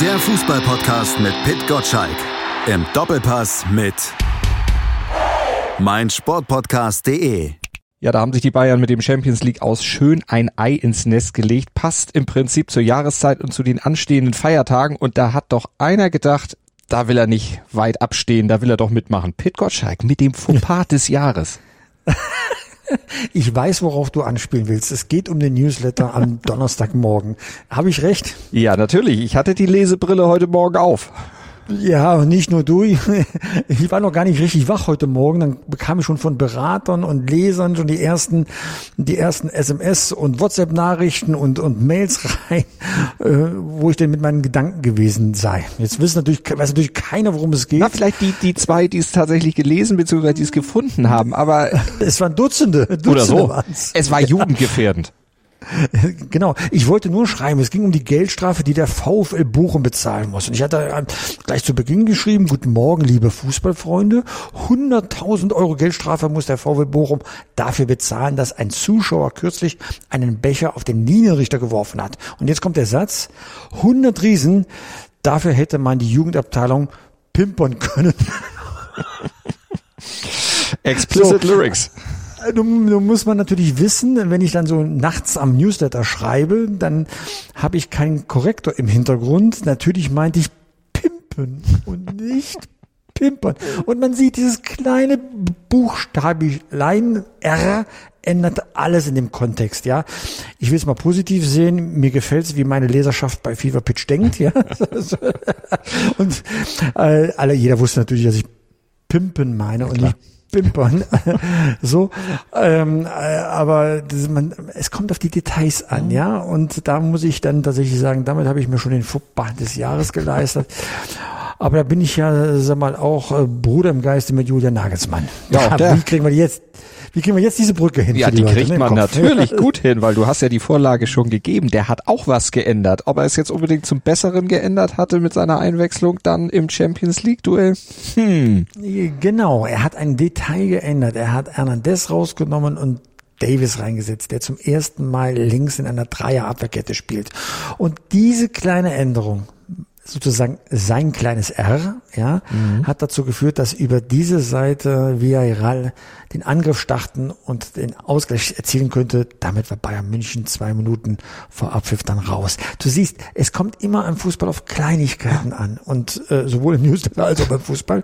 Der Fußballpodcast mit Pit Gottschalk. Im Doppelpass mit meinsportpodcast.de. Ja, da haben sich die Bayern mit dem Champions League aus schön ein Ei ins Nest gelegt. Passt im Prinzip zur Jahreszeit und zu den anstehenden Feiertagen. Und da hat doch einer gedacht, da will er nicht weit abstehen, da will er doch mitmachen. Pit Gottschalk mit dem Fauxpas des Jahres. Ich weiß, worauf du anspielen willst. Es geht um den Newsletter am Donnerstagmorgen. Habe ich recht? Ja, natürlich. Ich hatte die Lesebrille heute Morgen auf. Ja, und nicht nur du. Ich war noch gar nicht richtig wach heute Morgen. Dann bekam ich schon von Beratern und Lesern schon die ersten, die ersten SMS und WhatsApp-Nachrichten und, und Mails rein, äh, wo ich denn mit meinen Gedanken gewesen sei. Jetzt wissen natürlich, weiß natürlich keiner, worum es geht. Na, vielleicht die, die zwei, die es tatsächlich gelesen bzw. die es gefunden haben, aber. Es waren Dutzende. Dutzende oder so. waren's. Es war jugendgefährdend. Genau. Ich wollte nur schreiben, es ging um die Geldstrafe, die der VfL Bochum bezahlen muss. Und ich hatte äh, gleich zu Beginn geschrieben, guten Morgen, liebe Fußballfreunde. 100.000 Euro Geldstrafe muss der VfL Bochum dafür bezahlen, dass ein Zuschauer kürzlich einen Becher auf den Linienrichter geworfen hat. Und jetzt kommt der Satz, 100 Riesen, dafür hätte man die Jugendabteilung pimpern können. Explicit So. Lyrics. Nun, nun muss man natürlich wissen, wenn ich dann so nachts am Newsletter schreibe, dann habe ich keinen Korrektor im Hintergrund. Natürlich meinte ich pimpen und nicht pimpern. Und man sieht dieses kleine Buchstabelein R ändert alles in dem Kontext, ja. Ich will es mal positiv sehen. Mir gefällt es, wie meine Leserschaft bei Fever Pitch denkt, ja. und äh, alle, jeder wusste natürlich, dass ich pimpen meine und nicht pimpern. so, ähm, äh, aber das, man, es kommt auf die Details an, ja. Und da muss ich dann tatsächlich sagen, damit habe ich mir schon den Fauxpas des Jahres geleistet. Aber da bin ich ja, sag mal, auch äh, Bruder im Geiste mit Julian Nagelsmann. Ja, der- wie kriegen wir die jetzt? Wie kriegen wir jetzt diese Brücke hin? Ja, für die Leute, kriegt ne, man Kopf? natürlich gut hin, weil du hast ja die Vorlage schon gegeben. Der hat auch was geändert. Ob er es jetzt unbedingt zum Besseren geändert hatte mit seiner Einwechslung dann im Champions League Duell? Hm. Genau, er hat ein Detail geändert. Er hat Hernandez rausgenommen und Davis reingesetzt, der zum ersten Mal links in einer Dreierabwehrkette spielt. Und diese kleine Änderung, sozusagen sein kleines R, ja, hat dazu geführt, dass über diese Seite Villarreal den Angriff starten und den Ausgleich erzielen könnte. Damit war Bayern München zwei Minuten vor Abpfiff dann raus. Du siehst, es kommt immer im Fußball auf Kleinigkeiten an und äh, sowohl im Newsletter als auch beim Fußball.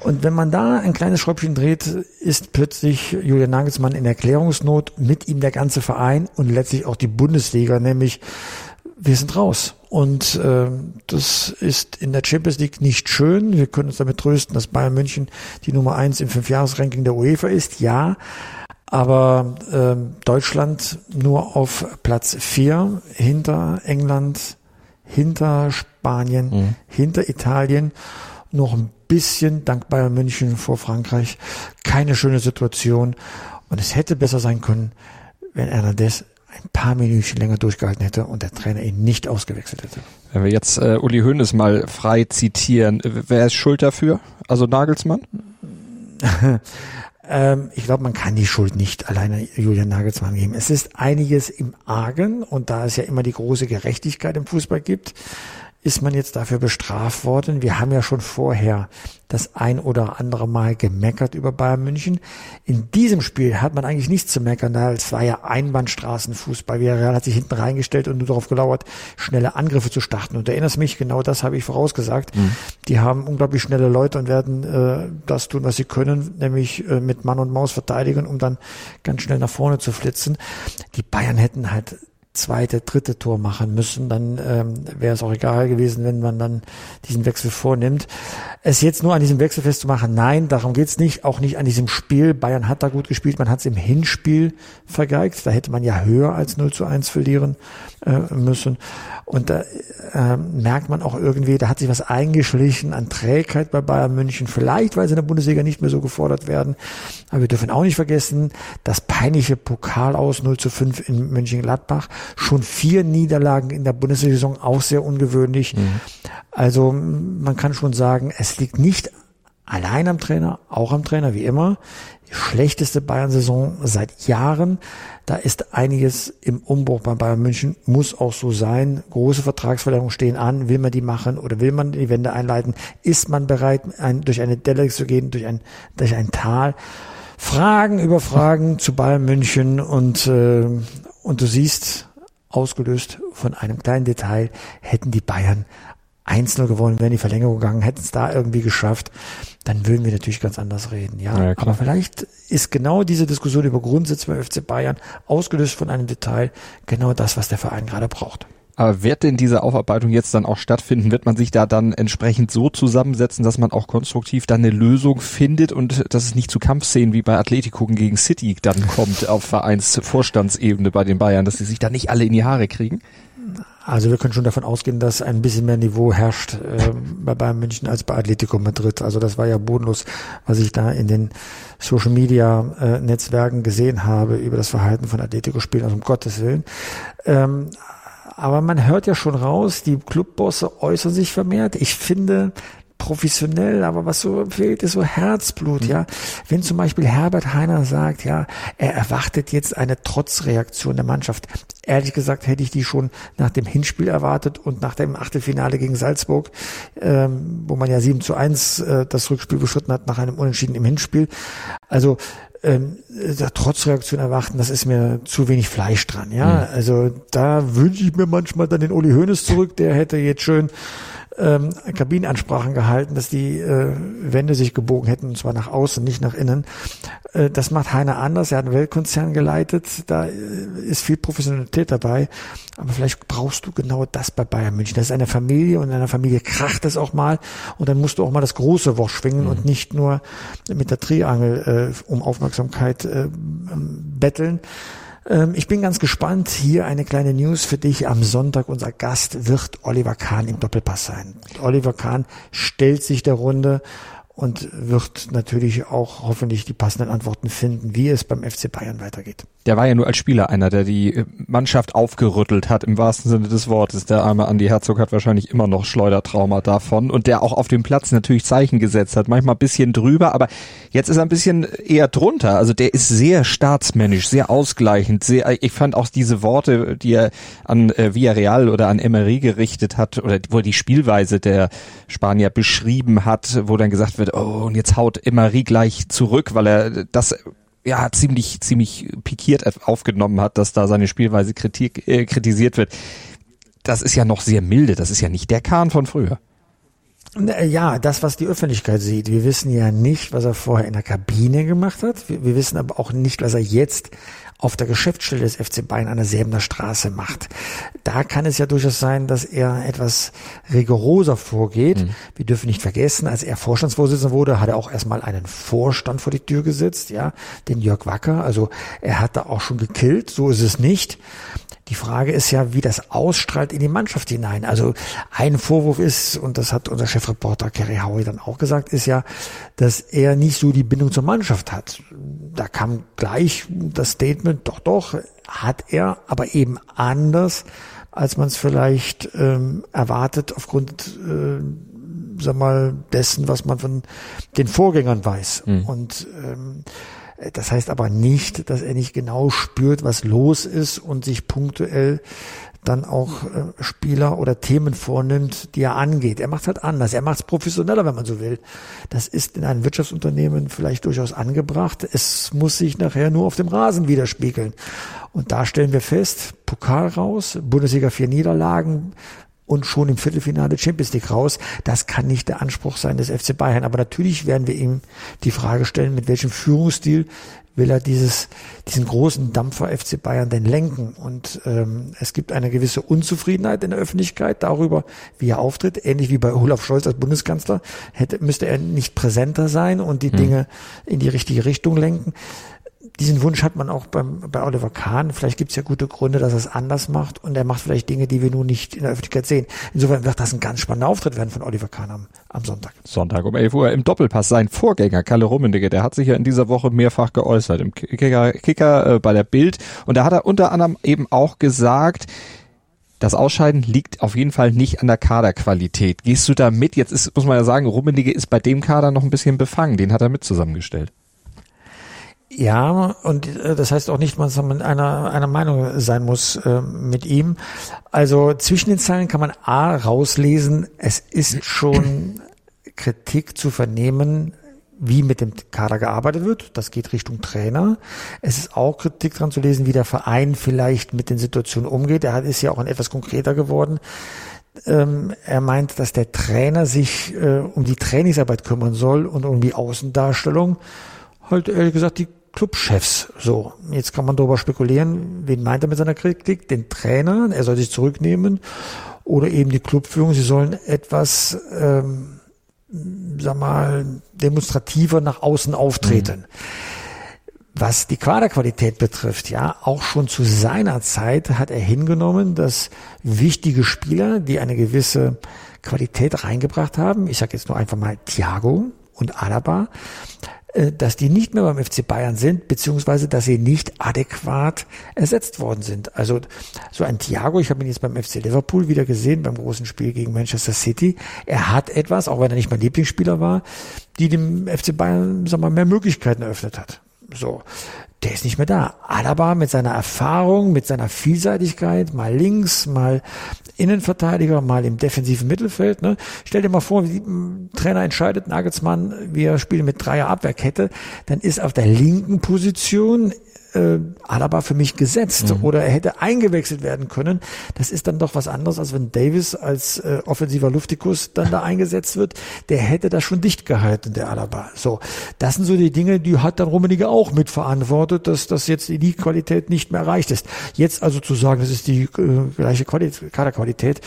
Und wenn man da ein kleines Schräubchen dreht, ist plötzlich Julian Nagelsmann in Erklärungsnot, mit ihm der ganze Verein und letztlich auch die Bundesliga, nämlich wir sind raus. Und ähm, das ist in der Champions League nicht schön. Wir können uns damit trösten, dass Bayern München die Nummer eins im Fünfjahresranking der UEFA ist, ja. Aber ähm, Deutschland nur auf Platz vier hinter England, hinter Spanien, hinter Italien, noch ein bisschen dank Bayern München vor Frankreich. Keine schöne Situation. Und es hätte besser sein können, wenn Hernandez ein paar Minuten länger durchgehalten hätte und der Trainer ihn nicht ausgewechselt hätte. Wenn wir jetzt äh, Uli Hoeneß mal frei zitieren, wer ist schuld dafür? Also Nagelsmann? Ähm, ich glaube, man kann die Schuld nicht alleine Julian Nagelsmann geben. Es ist einiges im Argen und da es ja immer die große Gerechtigkeit im Fußball gibt, ist man jetzt dafür bestraft worden. Wir haben ja schon vorher das ein oder andere Mal gemeckert über Bayern München. In diesem Spiel hat man eigentlich nichts zu meckern, da es war ja Einbahnstraßenfußball. Villarreal hat sich hinten reingestellt und nur darauf gelauert, schnelle Angriffe zu starten. Und erinnerst mich, genau das habe ich vorausgesagt. Die haben unglaublich schnelle Leute und werden äh, das tun, was sie können, nämlich äh, mit Mann und Maus verteidigen, um dann ganz schnell nach vorne zu flitzen. Die Bayern hätten halt zweite, dritte Tor machen müssen, dann ähm, wäre es auch egal gewesen, wenn man dann diesen Wechsel vornimmt. Es jetzt nur an diesem Wechsel festzumachen, nein, darum geht's nicht, auch nicht an diesem Spiel. Bayern hat da gut gespielt, man hat es im Hinspiel vergeigt, da hätte man ja höher als 0 zu 1 verlieren äh, müssen. Und da äh, merkt man auch irgendwie, da hat sich was eingeschlichen an Trägheit bei Bayern München, vielleicht weil sie in der Bundesliga nicht mehr so gefordert werden. Aber wir dürfen auch nicht vergessen, das peinliche Pokal aus 0 zu 5 in Mönchengladbach. Schon vier Niederlagen in der Bundesliga-Saison, auch sehr ungewöhnlich. Also man kann schon sagen, es liegt nicht allein am Trainer, auch am Trainer wie immer. die schlechteste Bayern-Saison seit Jahren. Da ist einiges im Umbruch bei Bayern München, muss auch so sein. Große Vertragsverlängerungen stehen an. Will man die machen oder will man die Wende einleiten? Ist man bereit, ein, durch eine Delle zu gehen, durch ein, durch ein Tal? Fragen über Fragen zu Bayern München und, äh, und du siehst, ausgelöst von einem kleinen Detail, hätten die Bayern 1-0 gewonnen, wären die Verlängerung gegangen, hätten es da irgendwie geschafft, dann würden wir natürlich ganz anders reden. Ja, ja aber vielleicht ist genau diese Diskussion über Grundsätze bei FC Bayern ausgelöst von einem Detail genau das, was der Verein gerade braucht. Aber wird denn diese Aufarbeitung jetzt dann auch stattfinden? Wird man sich da dann entsprechend so zusammensetzen, dass man auch konstruktiv dann eine Lösung findet und dass es nicht zu Kampfszenen wie bei Atletico gegen City dann kommt auf Vereinsvorstandsebene bei den Bayern, dass sie sich da nicht alle in die Haare kriegen? Also wir können schon davon ausgehen, dass ein bisschen mehr Niveau herrscht äh, bei Bayern München als bei Atletico Madrid. Also das war ja bodenlos, was ich da in den Social Media äh, Netzwerken gesehen habe über das Verhalten von Atletico-Spielern, also um Gottes Willen. Ähm, aber man hört ja schon raus, die Clubbosse äußern sich vermehrt. Ich finde, professionell, aber was so fehlt, ist so Herzblut, mhm. ja. Wenn zum Beispiel Herbert Heiner sagt, ja, er erwartet jetzt eine Trotzreaktion der Mannschaft. Ehrlich gesagt hätte ich die schon nach dem Hinspiel erwartet und nach dem Achtelfinale gegen Salzburg, ähm, wo man ja 7 zu 1 äh, das Rückspiel beschritten hat nach einem Unentschieden im Hinspiel. Also ähm, der Trotzreaktion erwarten, das ist mir zu wenig Fleisch dran, ja. Mhm. Also da wünsche ich mir manchmal dann den Uli Hoeneß zurück, der hätte jetzt schön ähm, Kabinenansprachen gehalten, dass die äh, Wände sich gebogen hätten, und zwar nach außen, nicht nach innen. Äh, das macht Heiner anders. Er hat einen Weltkonzern geleitet. Da äh, ist viel Professionalität dabei. Aber vielleicht brauchst du genau das bei Bayern München. Das ist eine Familie und in einer Familie kracht es auch mal. Und dann musst du auch mal das große Wort schwingen mhm. und nicht nur mit der Triangel äh, um Aufmerksamkeit äh, betteln. Ähm, ich bin ganz gespannt. Hier eine kleine News für dich. Am Sonntag unser Gast wird Oliver Kahn im Doppelpass sein. Oliver Kahn stellt sich der Runde und wird natürlich auch hoffentlich die passenden Antworten finden, wie es beim FC Bayern weitergeht. Der war ja nur als Spieler einer, der die äh, Mannschaft aufgerüttelt hat, im wahrsten Sinne des Wortes. Der arme Andi Herzog hat wahrscheinlich immer noch Schleudertrauma davon und der auch auf dem Platz natürlich Zeichen gesetzt hat, manchmal bisschen drüber, aber jetzt ist er ein bisschen eher drunter. Also der ist sehr staatsmännisch, sehr ausgleichend, sehr, ich fand auch diese Worte, die er an äh, Villarreal oder an Emery gerichtet hat, oder wo er die Spielweise der Spanier beschrieben hat, wo dann gesagt wird, wird, oh, und jetzt haut Emery gleich zurück, weil er das ja ziemlich, ziemlich pikiert aufgenommen hat, dass da seine Spielweise kritik, äh, kritisiert wird. Das ist ja noch sehr milde, das ist ja nicht der Kahn von früher. Ja, das, was die Öffentlichkeit sieht. Wir wissen ja nicht, was er vorher in der Kabine gemacht hat. Wir, wir wissen aber auch nicht, was er jetzt auf der Geschäftsstelle des FC Bayern an der Säbener Straße macht. Da kann es ja durchaus sein, dass er etwas rigoroser vorgeht. Mhm. Wir dürfen nicht vergessen, als er Vorstandsvorsitzender wurde, hat er auch erstmal einen Vorstand vor die Tür gesetzt, ja, den Jörg Wacker. Also er hat da auch schon gekillt, so ist es nicht. Die Frage ist ja, wie das ausstrahlt in die Mannschaft hinein. Also ein Vorwurf ist, und das hat unser Chefreporter Kerry Howie dann auch gesagt, ist ja, dass er nicht so die Bindung zur Mannschaft hat. Da kam gleich das Statement, doch, doch, hat er, aber eben anders, als man es vielleicht ähm, erwartet aufgrund äh, sag mal, dessen, was man von den Vorgängern weiß. Mhm. Und ähm, das heißt aber nicht, dass er nicht genau spürt, was los ist und sich punktuell dann auch äh, Spieler oder Themen vornimmt, die er angeht. Er macht halt anders. Er macht es professioneller, wenn man so will. Das ist in einem Wirtschaftsunternehmen vielleicht durchaus angebracht. Es muss sich nachher nur auf dem Rasen widerspiegeln. Und da stellen wir fest, Pokal raus, Bundesliga vier Niederlagen, und schon im Viertelfinale Champions League raus. Das kann nicht der Anspruch sein des FC Bayern. Aber natürlich werden wir ihm die Frage stellen, mit welchem Führungsstil will er dieses, diesen großen Dampfer FC Bayern denn lenken? Und ähm, es gibt eine gewisse Unzufriedenheit in der Öffentlichkeit darüber, wie er auftritt. Ähnlich wie bei Olaf Scholz als Bundeskanzler hätte, müsste er nicht präsenter sein und die hm. Dinge in die richtige Richtung lenken diesen Wunsch hat man auch beim, bei Oliver Kahn. Vielleicht gibt es ja gute Gründe, dass er es anders macht und er macht vielleicht Dinge, die wir nun nicht in der Öffentlichkeit sehen. Insofern wird das ein ganz spannender Auftritt werden von Oliver Kahn am, am Sonntag. Sonntag um 11 Uhr im Doppelpass. Sein Vorgänger, Kalle Rummenigge, der hat sich ja in dieser Woche mehrfach geäußert im Kicker, Kicker äh, bei der Bild und da hat er unter anderem eben auch gesagt, das Ausscheiden liegt auf jeden Fall nicht an der Kaderqualität. Gehst du da mit? Jetzt ist, muss man ja sagen, Rummenigge ist bei dem Kader noch ein bisschen befangen. Den hat er mit zusammengestellt. Ja, und äh, das heißt auch nicht, dass man einer, einer Meinung sein muss äh, mit ihm. Also zwischen den Zeilen kann man A rauslesen, es ist schon Kritik zu vernehmen, wie mit dem Kader gearbeitet wird. Das geht Richtung Trainer. Es ist auch Kritik dran zu lesen, wie der Verein vielleicht mit den Situationen umgeht. Er ist ja auch ein etwas konkreter geworden. Ähm, er meint, dass der Trainer sich äh, um die Trainingsarbeit kümmern soll und um die Außendarstellung. Halt ehrlich gesagt die Clubchefs. So, jetzt kann man darüber spekulieren, wen meint er mit seiner Kritik? Den Trainer, er soll sich zurücknehmen oder eben die Clubführung. Sie sollen etwas ähm, sag mal, demonstrativer nach außen auftreten. Mhm. Was die Quaderqualität betrifft, ja, auch schon zu seiner Zeit hat er hingenommen, dass wichtige Spieler, die eine gewisse Qualität reingebracht haben, ich sage jetzt nur einfach mal Thiago und Alaba, dass die nicht mehr beim FC Bayern sind, beziehungsweise dass sie nicht adäquat ersetzt worden sind. Also so ein Thiago, ich habe ihn jetzt beim FC Liverpool wieder gesehen, beim großen Spiel gegen Manchester City. Er hat etwas, auch wenn er nicht mein Lieblingsspieler war, die dem FC Bayern sag mal, mehr Möglichkeiten eröffnet hat. So, der ist nicht mehr da. Alaba mit seiner Erfahrung, mit seiner Vielseitigkeit, mal links, mal Innenverteidiger, mal im defensiven Mittelfeld. Ne? Stell dir mal vor, wie Trainer entscheidet, Nagelsmann, wir spielen mit Dreier Abwehrkette, dann ist auf der linken Position äh, Alaba für mich gesetzt mhm. oder er hätte eingewechselt werden können. Das ist dann doch was anderes, als wenn Davis als äh, offensiver Luftikus dann da eingesetzt wird. Der hätte das schon dicht gehalten, der Alaba. So, das sind so die Dinge, die hat dann Rummenigge auch mitverantwortet, dass das jetzt die Qualität nicht mehr erreicht ist. Jetzt also zu sagen, das ist die äh, gleiche Qualität, Kaderqualität,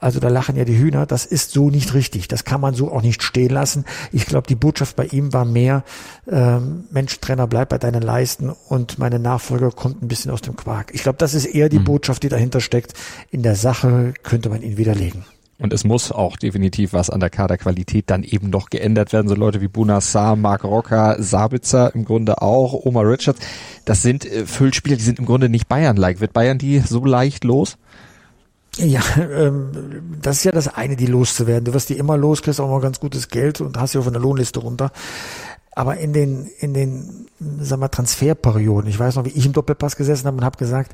also da lachen ja die Hühner, das ist so nicht richtig. Das kann man so auch nicht stehen lassen. Ich glaube, die Botschaft bei ihm war mehr, ähm, Mensch, Trainer, bleib bei deinen Leisten und meine Nachfolger kommt ein bisschen aus dem Quark. Ich glaube, das ist eher die mhm. Botschaft, die dahinter steckt. In der Sache könnte man ihn widerlegen. Und es muss auch definitiv was an der Kaderqualität dann eben noch geändert werden. So Leute wie Bunassar, Mark Rocker, Sabitzer im Grunde auch, Omar Richards. Das sind äh, Füllspieler, die sind im Grunde nicht Bayern-like. Wird Bayern die so leicht los? Ja, ähm, das ist ja das eine, die loszuwerden. Du wirst die immer los, kriegst auch mal ganz gutes Geld und hast sie auf einer Lohnliste runter. Aber in den, in den, sag mal, Transferperioden, ich weiß noch, wie ich im Doppelpass gesessen habe und habe gesagt,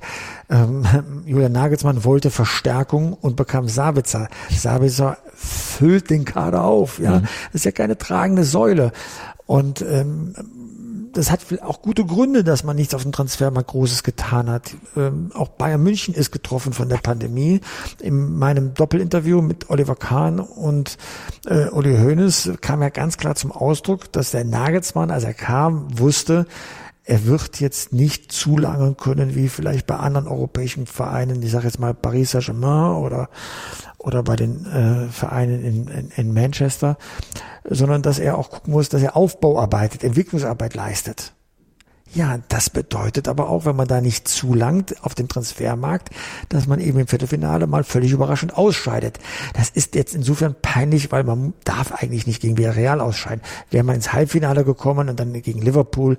ähm, Julian Nagelsmann wollte Verstärkung und bekam Sabitzer. Sabitzer füllt den Kader auf, ja. Mhm. Das ist ja keine tragende Säule. Und ähm, das hat auch gute Gründe, dass man nichts auf dem Transfermarkt Großes getan hat. Ähm, auch Bayern München ist getroffen von der Pandemie. In meinem Doppelinterview mit Oliver Kahn und äh, Uli Hoeneß kam ja ganz klar zum Ausdruck, dass der Nagelsmann, als er kam, wusste, er wird jetzt nicht zu lange können, wie vielleicht bei anderen europäischen Vereinen, ich sage jetzt mal Paris Saint-Germain oder, oder bei den äh, Vereinen in, in, in Manchester, sondern dass er auch gucken muss, dass er Aufbauarbeit, Entwicklungsarbeit leistet. Ja, das bedeutet aber auch, wenn man da nicht zulangt auf dem Transfermarkt, dass man eben im Viertelfinale mal völlig überraschend ausscheidet. Das ist jetzt insofern peinlich, weil man darf eigentlich nicht gegen Villarreal ausscheiden. Wäre man ins Halbfinale gekommen und dann gegen Liverpool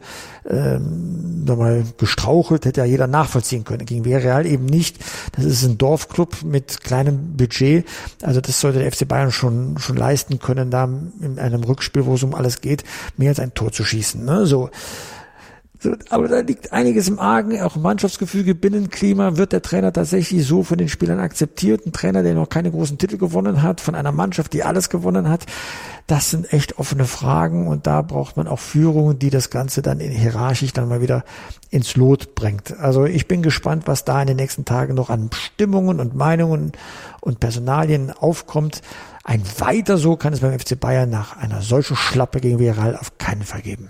ähm, nochmal gestrauchelt, hätte ja jeder nachvollziehen können. Gegen Villarreal eben nicht. Das ist ein Dorfclub mit kleinem Budget. Also das sollte der FC Bayern schon schon leisten können, da in einem Rückspiel, wo es um alles geht, mehr als ein Tor zu schießen. Ne? So so, aber da liegt einiges im Argen, auch Mannschaftsgefüge, Binnenklima. Wird der Trainer tatsächlich so von den Spielern akzeptiert? Ein Trainer, der noch keine großen Titel gewonnen hat, von einer Mannschaft, die alles gewonnen hat. Das sind echt offene Fragen und da braucht man auch Führung, die das Ganze dann in hierarchisch dann mal wieder ins Lot bringt. Also ich bin gespannt, was da in den nächsten Tagen noch an Stimmungen und Meinungen und Personalien aufkommt. Ein weiter so kann es beim FC Bayern nach einer solchen Schlappe gegen Viral auf keinen Fall geben.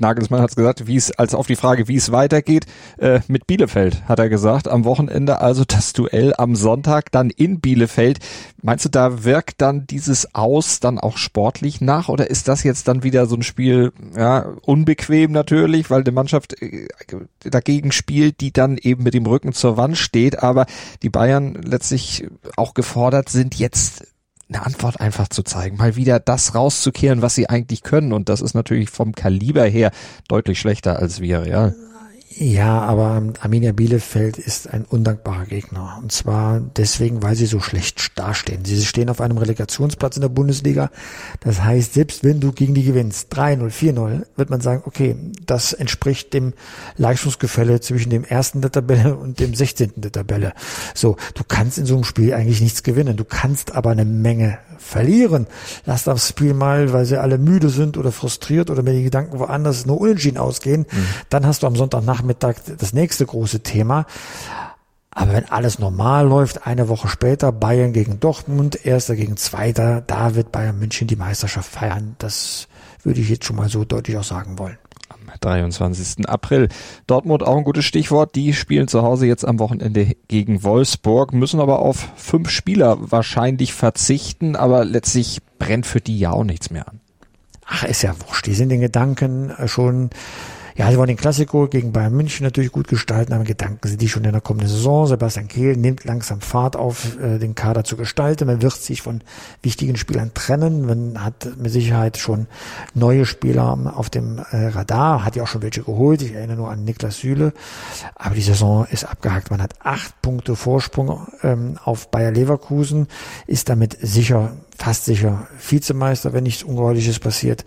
Nagelsmann hat gesagt, wie es, als auf die Frage, wie es weitergeht, äh, mit Bielefeld, hat er gesagt, am Wochenende also das Duell am Sonntag dann in Bielefeld. Meinst du, da wirkt dann dieses Aus dann auch sportlich nach oder ist das jetzt dann wieder so ein Spiel, ja, unbequem natürlich, weil die Mannschaft äh, dagegen spielt, die dann eben mit dem Rücken zur Wand steht, aber die Bayern letztlich auch gefordert sind, jetzt eine Antwort einfach zu zeigen, mal wieder das rauszukehren, was sie eigentlich können. Und das ist natürlich vom Kaliber her deutlich schlechter als wir, ja. Ja, aber Arminia Bielefeld ist ein undankbarer Gegner. Und zwar deswegen, weil sie so schlecht dastehen. Sie stehen auf einem Relegationsplatz in der Bundesliga. Das heißt, selbst wenn du gegen die gewinnst, 3-0, 4-0, wird man sagen, okay, das entspricht dem Leistungsgefälle zwischen dem ersten der Tabelle und dem 16. der Tabelle. So, du kannst in so einem Spiel eigentlich nichts gewinnen. Du kannst aber eine Menge verlieren. Lass das Spiel mal, weil sie alle müde sind oder frustriert oder wenn die Gedanken woanders nur unentschieden ausgehen, mhm. dann hast du am Sonntagnachmittag das nächste große Thema. Aber wenn alles normal läuft, eine Woche später Bayern gegen Dortmund, erster gegen zweiter, da wird Bayern München die Meisterschaft feiern. Das würde ich jetzt schon mal so deutlich auch sagen wollen. 23. April. Dortmund auch ein gutes Stichwort. Die spielen zu Hause jetzt am Wochenende gegen Wolfsburg, müssen aber auf fünf Spieler wahrscheinlich verzichten, aber letztlich brennt für die ja auch nichts mehr an. Ach, ist ja wurscht. Die sind den Gedanken schon ja, sie wollen den Klassiko gegen Bayern München natürlich gut gestalten, aber Gedanken sind die schon in der kommenden Saison. Sebastian Kehl nimmt langsam Fahrt auf, äh, den Kader zu gestalten. Man wird sich von wichtigen Spielern trennen. Man hat mit Sicherheit schon neue Spieler auf dem äh, Radar, hat ja auch schon welche geholt. Ich erinnere nur an Niklas Süle. Aber die Saison ist abgehakt. Man hat acht Punkte Vorsprung ähm, auf Bayer Leverkusen, ist damit sicher fast sicher Vizemeister, wenn nichts Ungeheuerliches passiert.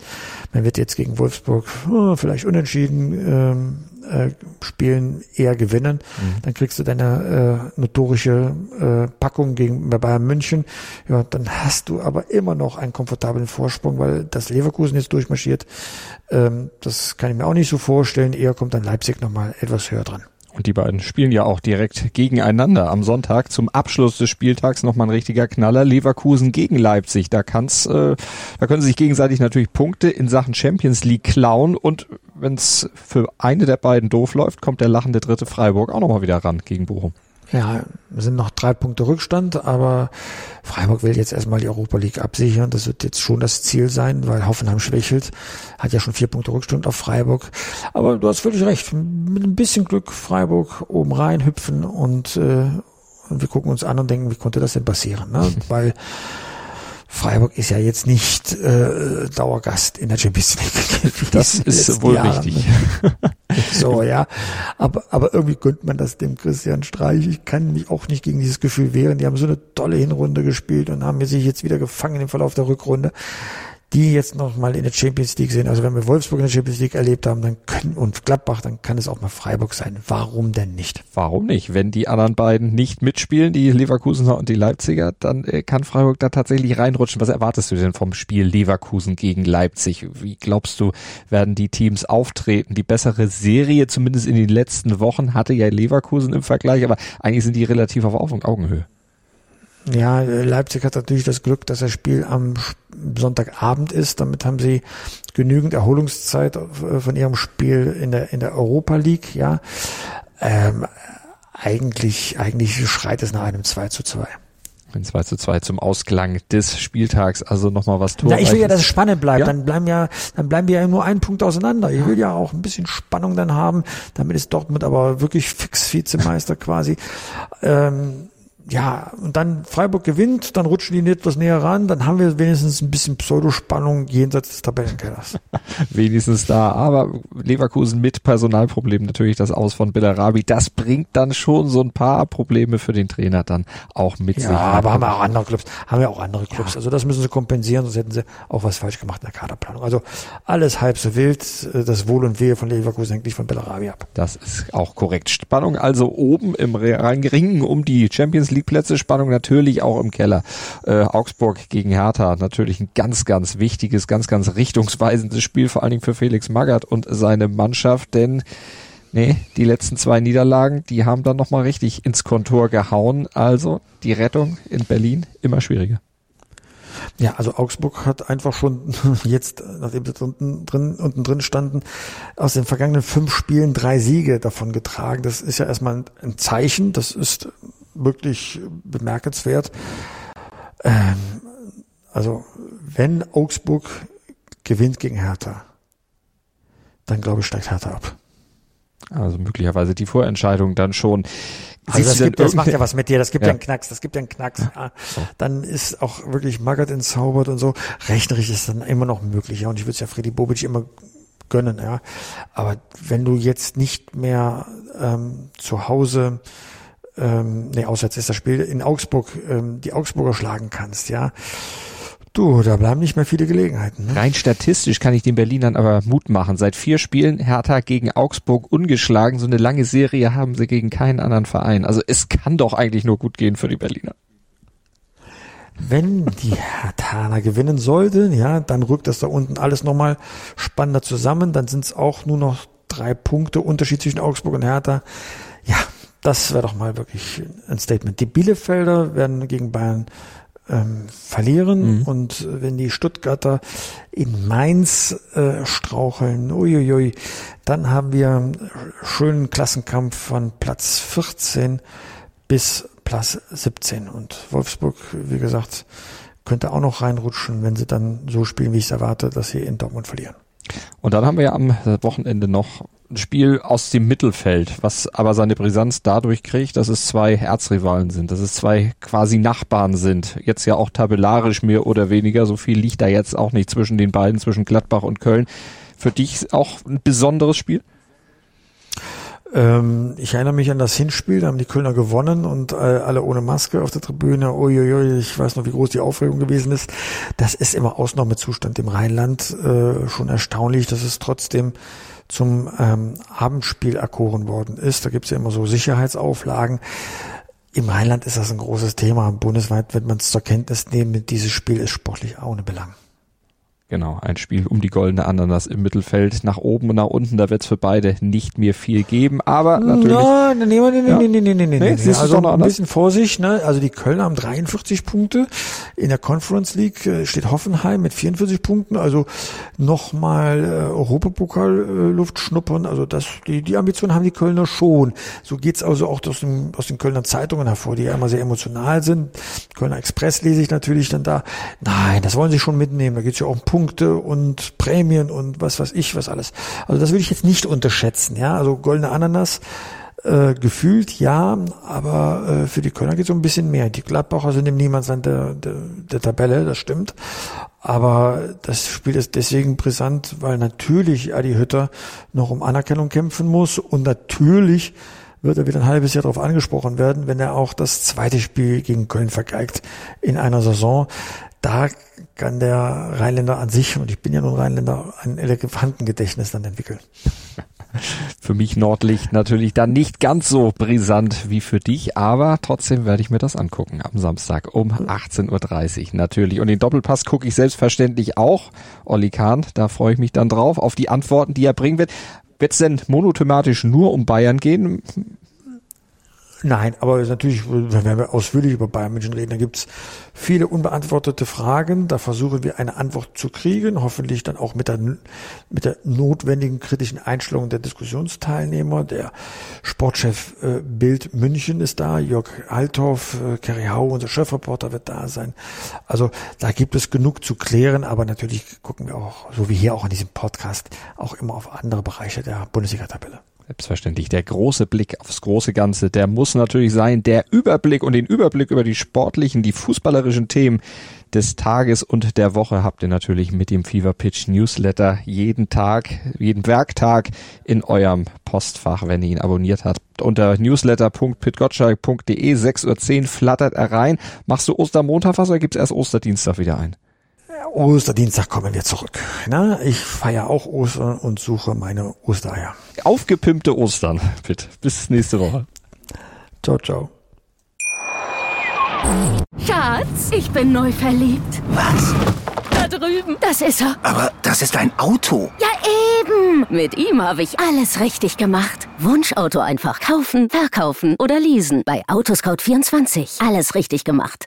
Man wird jetzt gegen Wolfsburg oh, vielleicht unentschieden ähm, äh, spielen, eher gewinnen. Mhm. Dann kriegst du deine äh, notorische äh, Packung gegen Bayern München. Ja, dann hast du aber immer noch einen komfortablen Vorsprung, weil das Leverkusen jetzt durchmarschiert. Ähm, das kann ich mir auch nicht so vorstellen. Eher kommt dann Leipzig nochmal etwas höher dran. Und die beiden spielen ja auch direkt gegeneinander am Sonntag zum Abschluss des Spieltags nochmal ein richtiger Knaller. Leverkusen gegen Leipzig. Da kann's, äh, da können sie sich gegenseitig natürlich Punkte in Sachen Champions League klauen und wenn es für eine der beiden doof läuft, kommt der lachende dritte Freiburg auch nochmal wieder ran gegen Bochum. Ja, sind noch drei Punkte Rückstand, aber Freiburg will jetzt erstmal die Europa League absichern. Das wird jetzt schon das Ziel sein, weil Hoffenheim schwächelt, hat ja schon vier Punkte Rückstand auf Freiburg. Aber du hast völlig recht, mit ein bisschen Glück Freiburg oben rein hüpfen und, äh, und wir gucken uns an und denken, wie konnte das denn passieren? Ne? Weil Freiburg ist ja jetzt nicht äh, Dauergast in der Champions League. Das ist wohl Jahren. richtig. so, ja. Aber, aber irgendwie gönnt man das dem Christian Streich. Ich kann mich auch nicht gegen dieses Gefühl wehren. Die haben so eine tolle Hinrunde gespielt und haben sich jetzt wieder gefangen im Verlauf der Rückrunde die jetzt noch mal in der Champions League sind. Also wenn wir Wolfsburg in der Champions League erlebt haben, dann können und Gladbach, dann kann es auch mal Freiburg sein. Warum denn nicht? Warum nicht? Wenn die anderen beiden nicht mitspielen, die Leverkusener und die Leipziger, dann äh, kann Freiburg da tatsächlich reinrutschen. Was erwartest du denn vom Spiel Leverkusen gegen Leipzig? Wie glaubst du, werden die Teams auftreten? Die bessere Serie, zumindest in den letzten Wochen, hatte ja Leverkusen im Vergleich, aber eigentlich sind die relativ auf Augenhöhe. Ja, Leipzig hat natürlich das Glück, dass das Spiel am Sonntagabend ist. Damit haben sie genügend Erholungszeit äh, von ihrem Spiel in der, in der Europa League, ja. Ähm, eigentlich, eigentlich schreit es nach einem 2 zu 2. Ein 2 zu 2 zum Ausklang des Spieltags, also nochmal was Tor. Ja, ich will ja, dass es spannend bleibt. Ja? Dann bleiben ja, dann bleiben wir ja nur einen Punkt auseinander. Ich will ja auch ein bisschen Spannung dann haben. Damit ist Dortmund aber wirklich fix Vizemeister quasi. Ähm, ja, und dann Freiburg gewinnt, dann rutschen die etwas näher ran, dann haben wir wenigstens ein bisschen Pseudospannung jenseits des Tabellenkellers. wenigstens da, aber Leverkusen mit Personalproblemen natürlich das Aus von Bellarabi, das bringt dann schon so ein paar Probleme für den Trainer dann auch mit ja, sich. Ja, aber haben wir auch andere Clubs, haben wir auch andere Clubs. Ja. Also das müssen sie kompensieren, sonst hätten sie auch was falsch gemacht in der Kaderplanung. Also alles halb so wild, das Wohl und Wehe von Leverkusen hängt nicht von Bellarabi ab. Das ist auch korrekt. Spannung also oben im Ringen um die Champions League Plätze, Spannung natürlich auch im Keller. Äh, Augsburg gegen Hertha, natürlich ein ganz, ganz wichtiges, ganz, ganz richtungsweisendes Spiel, vor allen Dingen für Felix Magath und seine Mannschaft, denn Nee, die letzten zwei Niederlagen, die haben dann nochmal richtig ins Kontor gehauen. Also die Rettung in Berlin immer schwieriger. Ja, also Augsburg hat einfach schon jetzt, nachdem sie unten drin, unten drin standen, aus den vergangenen fünf Spielen drei Siege davon getragen. Das ist ja erstmal ein Zeichen, das ist wirklich bemerkenswert. Ähm, also wenn Augsburg gewinnt gegen Hertha, dann glaube ich, steigt Hertha ab. Also möglicherweise die Vorentscheidung dann schon. Also das, gibt, das macht ja was mit dir, das gibt ja, einen Knacks, das gibt ja einen Knacks. Ja. Dann ist auch wirklich Magath entzaubert und so. Rechnerisch ist dann immer noch möglich, ja. Und ich würde es ja Freddy Bobic immer gönnen, ja. Aber wenn du jetzt nicht mehr ähm, zu Hause, ähm, nee, auswärts ist das Spiel in Augsburg, ähm, die Augsburger schlagen kannst, ja, Du, da bleiben nicht mehr viele Gelegenheiten. Ne? Rein statistisch kann ich den Berlinern aber Mut machen. Seit vier Spielen Hertha gegen Augsburg ungeschlagen. So eine lange Serie haben sie gegen keinen anderen Verein. Also es kann doch eigentlich nur gut gehen für die Berliner. Wenn die Herthaner gewinnen sollten, ja, dann rückt das da unten alles nochmal spannender zusammen. Dann sind es auch nur noch drei Punkte Unterschied zwischen Augsburg und Hertha. Ja, das wäre doch mal wirklich ein Statement. Die Bielefelder werden gegen Bayern ähm, verlieren. Mhm. Und wenn die Stuttgarter in Mainz äh, straucheln, uiuiui, dann haben wir einen schönen Klassenkampf von Platz 14 bis Platz 17. Und Wolfsburg, wie gesagt, könnte auch noch reinrutschen, wenn sie dann so spielen, wie ich es erwarte, dass sie in Dortmund verlieren. Und dann haben wir ja am Wochenende noch ein Spiel aus dem Mittelfeld, was aber seine Brisanz dadurch kriegt, dass es zwei Erzrivalen sind, dass es zwei quasi Nachbarn sind. Jetzt ja auch tabellarisch mehr oder weniger. So viel liegt da jetzt auch nicht zwischen den beiden, zwischen Gladbach und Köln. Für dich auch ein besonderes Spiel? Ähm, ich erinnere mich an das Hinspiel, da haben die Kölner gewonnen und äh, alle ohne Maske auf der Tribüne. Uiuiui, ich weiß noch, wie groß die Aufregung gewesen ist. Das ist immer Ausnahmezustand im Rheinland. Äh, schon erstaunlich, dass es trotzdem zum ähm, Abendspiel erkoren worden ist. Da gibt es ja immer so Sicherheitsauflagen. Im Rheinland ist das ein großes Thema. Bundesweit wird man es zur Kenntnis nehmen. Dieses Spiel ist sportlich auch ohne Belang. Genau, ein Spiel um die goldene Ananas im Mittelfeld. Nach oben und nach unten, da wird es für beide nicht mehr viel geben, aber natürlich. Nein, ja. nee, nee, nee, nee, nee, nee. nee. Also ein bisschen Vorsicht, ne? Also die Kölner haben 43 Punkte. In der Conference League äh, steht Hoffenheim mit 44 Punkten. Also nochmal äh, Europapokal äh, Luft schnuppern. Also das, die, die Ambition haben die Kölner schon. So geht's also auch aus, dem, aus den Kölner Zeitungen hervor, die ja immer sehr emotional sind. Kölner Express lese ich natürlich dann da. Nein, das wollen sie schon mitnehmen. Da geht's ja auch um Punkte. Punkte und Prämien und was weiß ich, was alles. Also das würde ich jetzt nicht unterschätzen, ja. Also goldene Ananas, äh, gefühlt ja, aber äh, für die Kölner geht es um ein bisschen mehr. Die Gladbacher sind im Niemandsland der, der, der Tabelle, das stimmt. Aber das Spiel ist deswegen brisant, weil natürlich Adi Hütter noch um Anerkennung kämpfen muss und natürlich wird er wieder ein halbes Jahr darauf angesprochen werden, wenn er auch das zweite Spiel gegen Köln vergeigt in einer Saison. Da kann der Rheinländer an sich, und ich bin ja nun Rheinländer, ein Elefantengedächtnis dann entwickeln. Für mich Nordlicht natürlich dann nicht ganz so brisant wie für dich, aber trotzdem werde ich mir das angucken am Samstag um 18.30 Uhr natürlich. Und den Doppelpass gucke ich selbstverständlich auch. Olli Kahn, da freue ich mich dann drauf, auf die Antworten, die er bringen wird. Wird es denn monothematisch nur um Bayern gehen? Nein, aber natürlich, wenn wir ausführlich über Bayern München reden, da gibt's viele unbeantwortete Fragen. Da versuchen wir eine Antwort zu kriegen, hoffentlich dann auch mit der, mit der notwendigen kritischen Einstellung der Diskussionsteilnehmer. Der Sportchef äh, Bild München ist da, Jörg Althoff, äh, Kerry Hau, unser Chefreporter wird da sein. Also da gibt es genug zu klären, aber natürlich gucken wir auch, so wie hier auch in diesem Podcast, auch immer auf andere Bereiche der Bundesliga-Tabelle. Selbstverständlich. Der große Blick aufs große Ganze, der muss natürlich sein. Der Überblick und den Überblick über die sportlichen, die fußballerischen Themen des Tages und der Woche habt ihr natürlich mit dem Fever Pitch Newsletter jeden Tag, jeden Werktag in eurem Postfach, wenn ihr ihn abonniert habt. Unter newsletter.pitgotschalk.de 6.10 Uhr flattert er rein. Machst du Ostermontag was oder gibt's erst Osterdienstag wieder ein? Osterdienstag kommen wir zurück. Na, ich feiere auch Ostern und suche meine Ostereier. Aufgepimpte Ostern, Pitt. Bis nächste Woche. Ciao, ciao. Schatz, ich bin neu verliebt. Was? Da drüben. Das ist er. Aber das ist ein Auto. Ja, eben. Mit ihm habe ich alles richtig gemacht. Wunschauto einfach kaufen, verkaufen oder leasen. Bei Autoscout24. Alles richtig gemacht.